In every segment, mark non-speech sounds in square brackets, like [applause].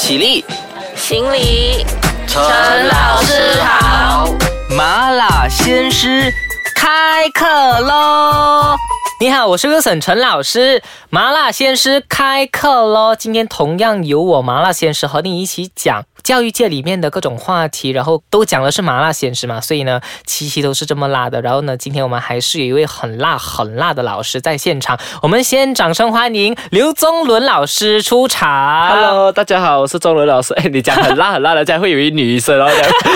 起立，行礼，陈老师好。麻辣鲜师开课喽！你好，我是 Wilson 陈老师，麻辣鲜师开课喽！今天同样由我麻辣鲜师和你一起讲教育界里面的各种话题，然后都讲的是麻辣鲜师嘛，所以呢，期期都是这么辣的。然后呢，今天我们还是有一位很辣很辣的老师在现场，我们先掌声欢迎刘宗伦老师出场。Hello，大家好，我是宗伦老师。[laughs] 哎，你讲很辣很辣的，这样会以为女生，然后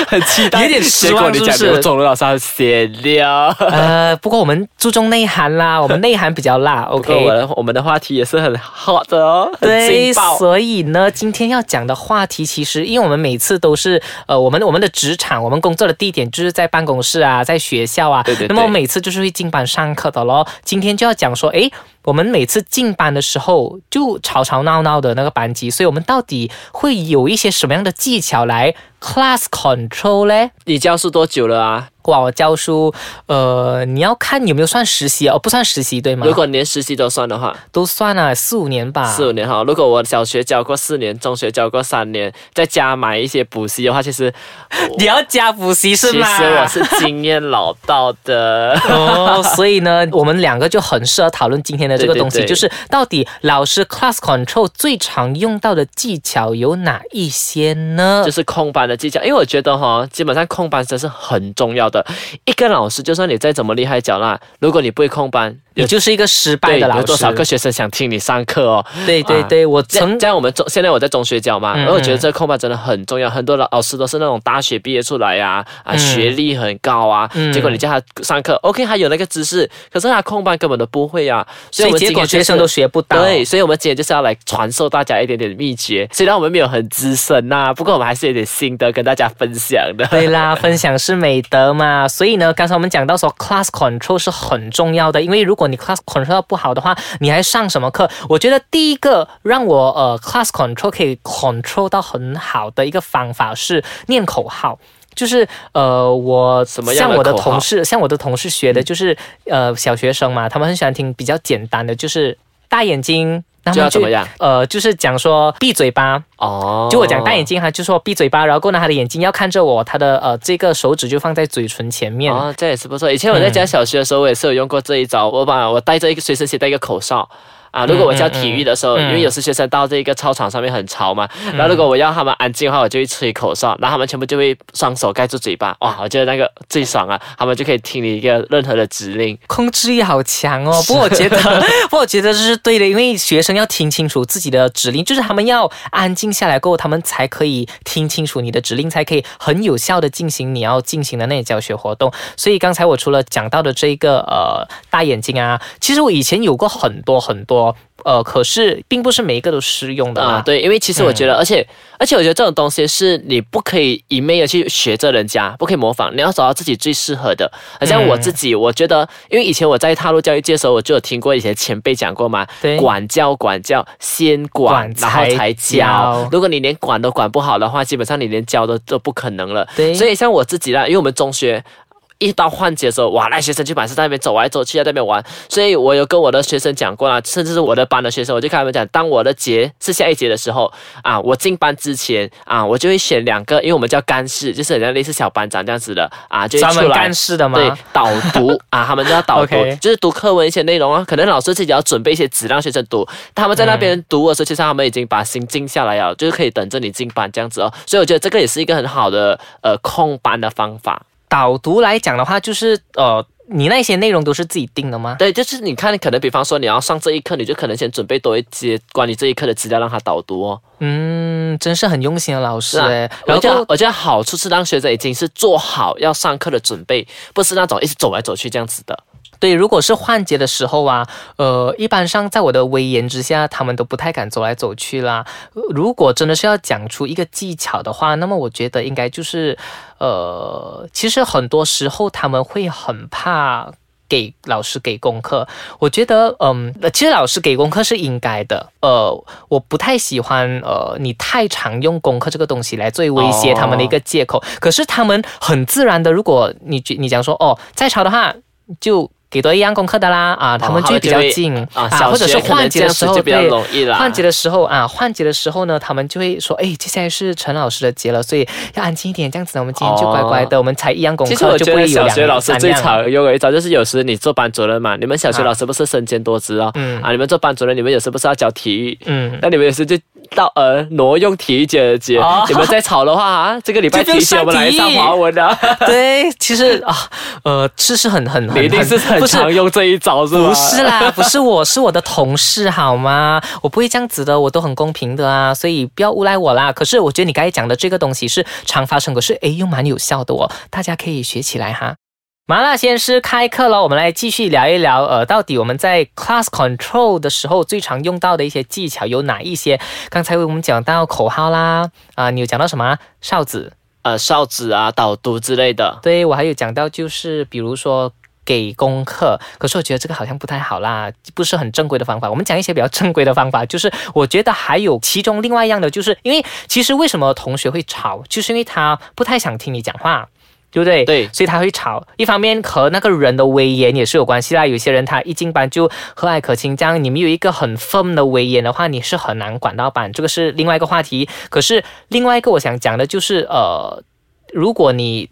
很期待，有点失望结果你讲是刘钟伦老师很鲜料。[laughs] 呃，不过我们注重内涵啦，我们内涵比较辣 OK，我，OK。我们的话题也是很 hot 的哦，很对，劲爆。所以呢，今天要讲的话题，其实因为我们每次都是呃，我们我们的职场，我们工作的地点就是在办公室啊，在学校啊。对对对那么我每次就是会进班上课的咯。今天就要讲说，诶，我们每次进班的时候就吵吵闹闹的那个班级，所以我们到底会有一些什么样的技巧来 class control 嘞？你教书多久了啊？哇，我教书，呃，你要看有没有算实习哦，不算实习对吗？如果连实习都算的话，都算了四五年吧。四五年哈。如果我小学教过四年，中学教过三年，再加买一些补习的话，其实 [laughs] 你要加补习是吗其？实我是经验老道的。哦，所以呢，我们两个就很适合讨论今天的这个东西，对对对就是到底老师 class control 最常用到的技巧有哪一些呢？就是空班的技巧，因为我觉得哈，基本上空班真是很重要的。一个老师，就算你再怎么厉害讲啦，如果你不会空班，你就是一个失败的老师。有多少个学生想听你上课哦？对对对，我曾这样，我们中现在我在中学教嘛，嗯然后我觉得这个空班真的很重要。很多老老师都是那种大学毕业出来呀、啊，嗯学历很高啊，嗯结果你叫他上课，OK，他有那个知识，可是他空班根本都不会啊，所以结果学生都学不到。对，所以我们今天就是要来传授大家一点点秘诀。虽然我们没有很资深呐、不过我们还是有点心得跟大家分享的。对啦，[laughs] 分享是美德嘛，所以呢，刚才我们讲到说 class control 是很重要的，因为如果你 class control 不好的话，你还上什么课？我觉得第一个让我呃 class control 可以 control 到很好的一个方法是念口号。就是呃，我像我的同事，像我的同事学的就是、呃小学生嘛，他们很喜欢听比较简单的，就是大眼睛，然后就要怎么样？呃，就是讲说闭嘴巴，哦，就我讲戴眼镜哈就说闭嘴巴，然后过呢，他的眼睛要看着我，他的呃这个手指就放在嘴唇前面。哦，这也是不错。以前我在教小学的时候，我也是有用过这一招。我把我戴着一个随身携带一个口哨。啊，如果我教体育的时候，嗯嗯因为有时学生到这个操场上面很吵嘛，然后如果我要他们安静的话，我就会吹口哨，然后他们全部就会双手盖住嘴巴，哇，我觉得那个最爽啊，他们就可以听你一个任何的指令。控制欲好强哦，[laughs] 不过我觉得，[laughs] 不过我觉得这是对的，因为学生要听清楚自己的指令，就是他们要安静下来过后，他们才可以听清楚你的指令，才可以很有效的进行你要进行的那些教学活动。所以刚才我除了讲到的这个呃大眼睛啊，其实我以前有过很多很多。呃，可是并不是每一个都适用的啊，对，因为其实我觉得，而且而且我觉得这种东西是你不可以一昧的去学着人家，不可以模仿，你要找到自己最适合的。好像我自己，我觉得，因为以前我在踏入教育界的时候，我就有听过以前前辈讲过嘛，管教管教，先管管然后才教。如果你连管都管不好的话，基本上你连教都都不可能了。对所以像我自己啦，因为我们中学。一到换节的时候，[laughs] 哇，那学生就满是在那边走来走去，在那边玩。所以我有跟我的学生讲过啦，甚至是我的班的学生，我就跟他们讲，当我的节是下一节的时候啊，我进班之前啊，我就会选两个，因为我们叫干事，就是很像类似小班长这样子的啊，就会专门出来干事的吗？对，导读啊，他们就要导读 [laughs] 就是读课文一些内容啊。可能老师自己要准备一些纸让学生读，他们在那边读的时候，其实他们已经把心静下来了，就是可以等着你进班这样子哦。所以我觉得这个也是一个很好的呃控班的方法。导读来讲的话，就是呃，你那些内容都是自己定的吗？对，就是你看，可能比方说你要上这一课，你就可能先准备多一些关于这一课的资料让他导读哦。嗯，真是很用心的老师哎。然我觉得后我觉得好处是让学生已经是做好要上课的准备，不是那种一直走来走去这样子的。对，如果是换节的时候啊，呃，一般上在我的威严之下，他们都不太敢走来走去啦。如果真的是要讲出一个技巧的话，那么我觉得应该就是，呃，其实很多时候他们会很怕。给老师给功课，我觉得，嗯，其实老师给功课是应该的。呃，我不太喜欢，呃，你太常用功课这个东西来作为威胁他们的一个借口。可是他们很自然的，如果你你讲说，哦，再吵的话就给多一样功课的啦啊，他们就会比较近啊，小或者是换节的时候比较对容易啦。换节的时候啊，换节的时候呢，他们就会说，哎，接下来是陈老师的节了，所以要安静一点，这样子呢，我们今天就乖乖的，我们才一样功其实我课就觉得小不会有两学老师最三样常用的一招就是，有时你做班主任嘛，你们小学啊老师不是身兼多职哦，嗯啊，你们做班主任，你们有时不是要教体育，嗯。那你们有时就到呃挪用体育节的节，哦你们在吵的话啊，这个礼拜就不用体育节我们来上华文的，[laughs] 对，其实啊，呃，是是很很很，[laughs] 你一定是很不常用这一招是吧？不是啦，不是我，是我的同事好吗？我不会这样子的，我都很公平的啊，所以不要诬赖我啦。可是我觉得你刚才讲的这个东西是常发生，可是诶又蛮有效的哦，大家可以学起来哈。麻辣鲜师开课了，我们来继续聊一聊，呃，到底我们在 class control 的时候最常用到的一些技巧有哪一些？刚才我们讲到口号啦，啊、你有讲到什么啊哨子？呃哨子啊、导读之类的。对我还有讲到，就是比如说给功课，可是我觉得这个好像不太好啦，不是很正规的方法。我们讲一些比较正规的方法，就是我觉得还有其中另外一样的，就是因为其实为什么同学会吵，就是因为他不太想听你讲话。对不对？对所以他会吵。一方面和那个人的威严也是有关系啦。有些人他一进班就和蔼可亲，这样你们有一个很 firm 的威严的话，你是很难管到班。这个是另外一个话题。可是另外一个我想讲的就是，呃，如果你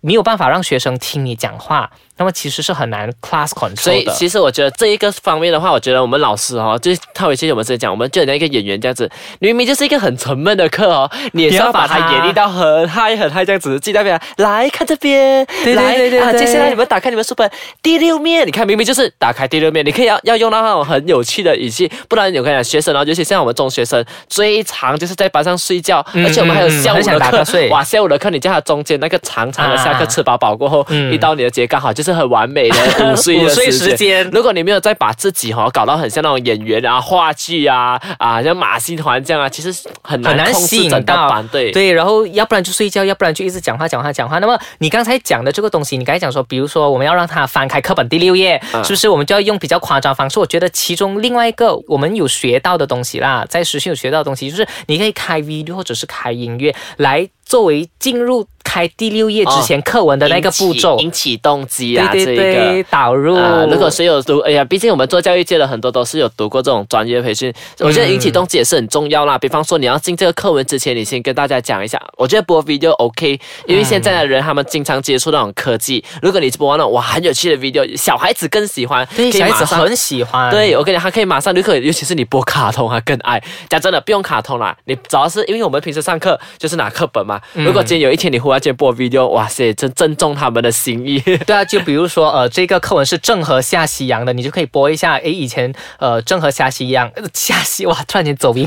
没有办法让学生听你讲话，那么其实是很难 class 所 control 的。以其实我觉得这一个方面的话，我觉得我们老师哦，就是套回去我们之前讲，我们就很像一个演员这样子，明明就是一个很沉闷的课哦，[laughs] 你也是要把它演绎到很嗨很嗨这样子，记得没有？来看这边，对对对接下来你们打开你们书本第六面，你看明明就是打开第六面，你可以要要用到那种很有趣的语气，不然我跟你讲，学生哦，尤其像我们中学生，最常就是在班上睡觉，嗯而且我们还有下午的课哇，下午的课你叫他中间那个长长的下课啊吃饱饱过后，嗯一到你的节刚好就是很完美的 [laughs] 午睡的午睡时时间如果你没有再把自己哈、搞到很像那种演员啊、话剧啊啊，像马戏团这样啊，其实很难很难控吸引制整到班。对对，然后要不然就睡觉，要不然就一直讲话讲话讲话。那么你刚才讲的这个东西，你刚才讲说，比如说我们要让他翻开课本第六页，嗯是不是我们就要用比较夸张方式？我觉得其中另外一个我们有学到的东西啦，在实训有学到的东西，就是你可以开 video 或者是开音乐来作为进入开第六页之前课文的那个步骤。引起动机啊，对对这一个。导入。啊，如果谁有读，哎呀，毕竟我们做教育界的很多都是有读过这种专业培训，我觉得引起动机也是很重要啦。比方说你要进这个课文之前，你先跟大家讲一下，我觉得播 video OK，因为现在的人他们经常接触那种科技，如果你播那种哇很有趣的 video，小孩子更喜欢，小孩子很喜欢。对，我跟你讲，他可以马上立刻，尤其是你播卡通，啊更爱。讲真的，不用卡通啦，你主要是因为我们平时上课就是拿课本嘛。如果今天有一天你忽然间播 video，哇塞，真正中他们的心意。[laughs] [laughs] 对啊，就比如说，呃，这个课文是郑和下西洋的，你就可以播一下，[laughs] 诶，以前呃郑和下西洋，呃下西哇，突然间走音，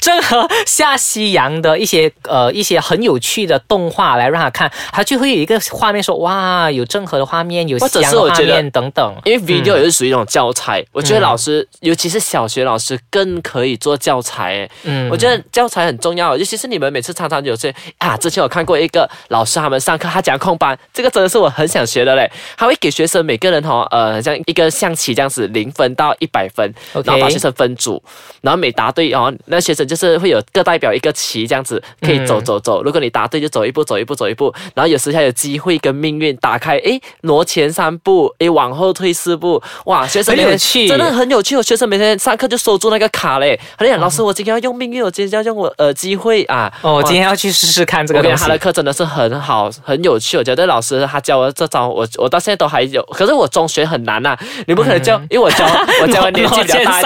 郑和下西洋的一些呃一些很有趣的动画来让他看，他就会有一个画面说，哇，有郑和的画面，有或者西洋的画面等等。因为 video 也是属于一种教材，我觉得嗯老师，尤其是小学老师更可以做教材。嗯我觉得教材很重要，尤其是你们每次常常有些啊，之前我看过一个老师他们上课，他讲空班，这个真的是我很想学的嘞。他会给学生每个人哦，呃，像一个象棋这样子，零分到一百分然后把学生分组，然后每答对哦，那学生就是会有各代表一个棋这样子，可以走嗯走走。如果你答对就走一步，走一步，走一步。然后有时还有机会跟命运打开，诶，挪前三步，诶，往后退四步，哇，学生每天很有趣真的很有趣哦。学生每天上课就收住那个卡嘞，他就讲老师，我今天要用命运，我今天要用我呃机会啊。哦，我今天要去试试看这个东西课真的是很好，很有趣。我觉得老师他教我这招，我我到现在都还有。可是我中学很难呐、你不可能教，因为我教 [laughs] 我教的年纪比较大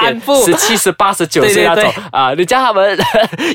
十七、十八、十九岁那种对啊，你叫他们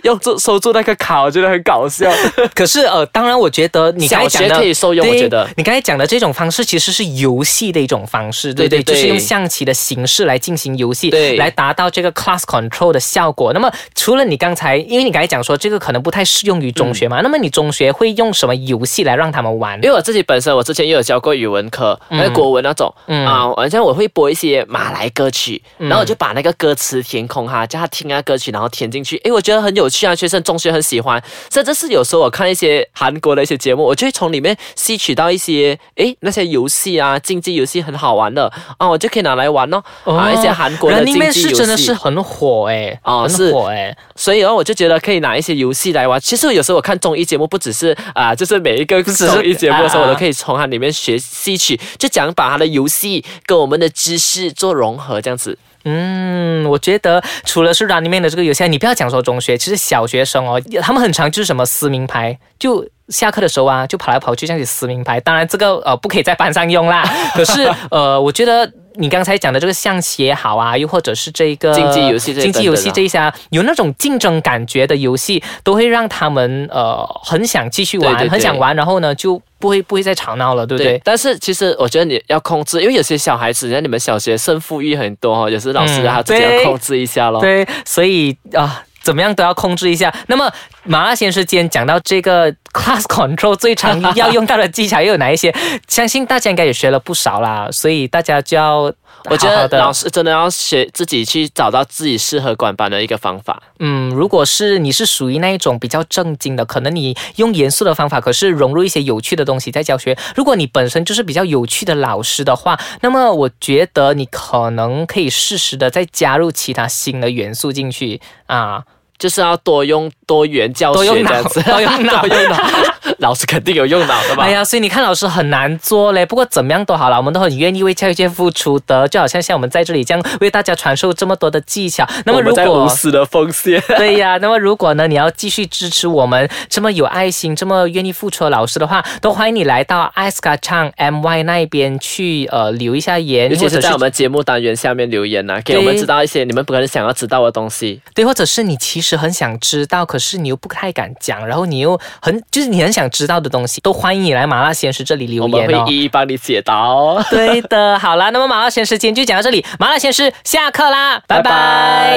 用住收住那个卡，我觉得很搞笑。可是呃，当然，我觉得你刚才讲的学可以受用，我觉得。你刚才讲的这种方式其实是游戏的一种方式，对对？对对对就是用象棋的形式来进行游戏，对来达到这个 class control 的效果。那么除了你刚才，因为你刚才讲说这个可能不太适用于中学嘛，那么你中学会用什么游戏来让他们玩？因为我自己本身，我之前也有教过语文课，那个国文那种，嗯。啊，好像我会播一些马来歌曲，嗯。然后我就把那个歌词填空哈，叫他听那个歌曲，然后填进去，诶，我觉得很有趣啊，学生中学很喜欢，甚至是有时候我看一些韩国的一些节目，我就会从里面吸取到一些，诶，那些游戏啊，竞技游戏很好玩的啊，我就可以拿来玩哦，啊，一些韩国的 Running 竞技游戏，是真的是很火哎，很哦是火哎，所以哦，我就觉得可以拿一些游戏来玩。其实有时候我看综艺节目，不只是啊，就是每一个综艺节目的时候，我都可以从它里面学吸取，就讲把它的游戏跟我们的知识做融合，这样子。嗯，我觉得除了是 Running Man 的这个游戏，你不要讲说中学，其实小学生哦，他们很常就是什么撕名牌，就下课的时候啊，就跑来跑去这样子撕名牌。当然这个呃不可以在班上用啦，可是呃，我觉得。你刚才讲的这个象棋也好啊，又或者是这个竞技游戏这竞技游戏这一些啊，有那种竞争感觉的游戏，都会让他们呃很想继续玩，对对对很想玩，然后呢就不会不会再吵闹了，对不对？但是其实我觉得你要控制，因为有些小孩子，像你们小学胜负欲很多哦，有时老师嗯他自己要控制一下咯。对，所以啊。怎么样都要控制一下。那么麻辣鲜师今天讲到这个 class [laughs] control 最常要用到的技巧又有哪一些？相信大家应该也学了不少啦，所以大家就要我觉得老师真的要学自己去找到自己适合管班的一个方法。嗯，如果是你是属于那一种比较正经的，可能你用严肃的方法，可是融入一些有趣的东西在教学。如果你本身就是比较有趣的老师的话，那么我觉得你可能可以适时的再加入其他新的元素进去啊。就是要多用多元教学这样子，多用脑多用脑，[laughs] [laughs] 老师肯定有用脑的吧？哎呀，所以你看老师很难做嘞。不过怎么样都好了，我们都很愿意为教育界付出的，就好像像我们在这里这样为大家传授这么多的技巧。那么我们在如果无私的奉献。[laughs] 对呀，那么如果呢，你要继续支持我们这么有爱心、这么愿意付出的老师的话，都欢迎你来到艾斯卡唱 MY 那边去呃留一下言，尤其或者是在我们节目单元下面留言呢、啊，给我们知道一些你们不可能想要知道的东西。对，或者是你其实很想知道，可是你又不太敢讲，然后你又很就是你很想知道的东西，都欢迎你来麻辣鲜师这里留言我们会。一一帮你解答哦。对的，好啦，那么麻辣鲜师今天就讲到这里，麻辣鲜师下课啦，拜拜拜拜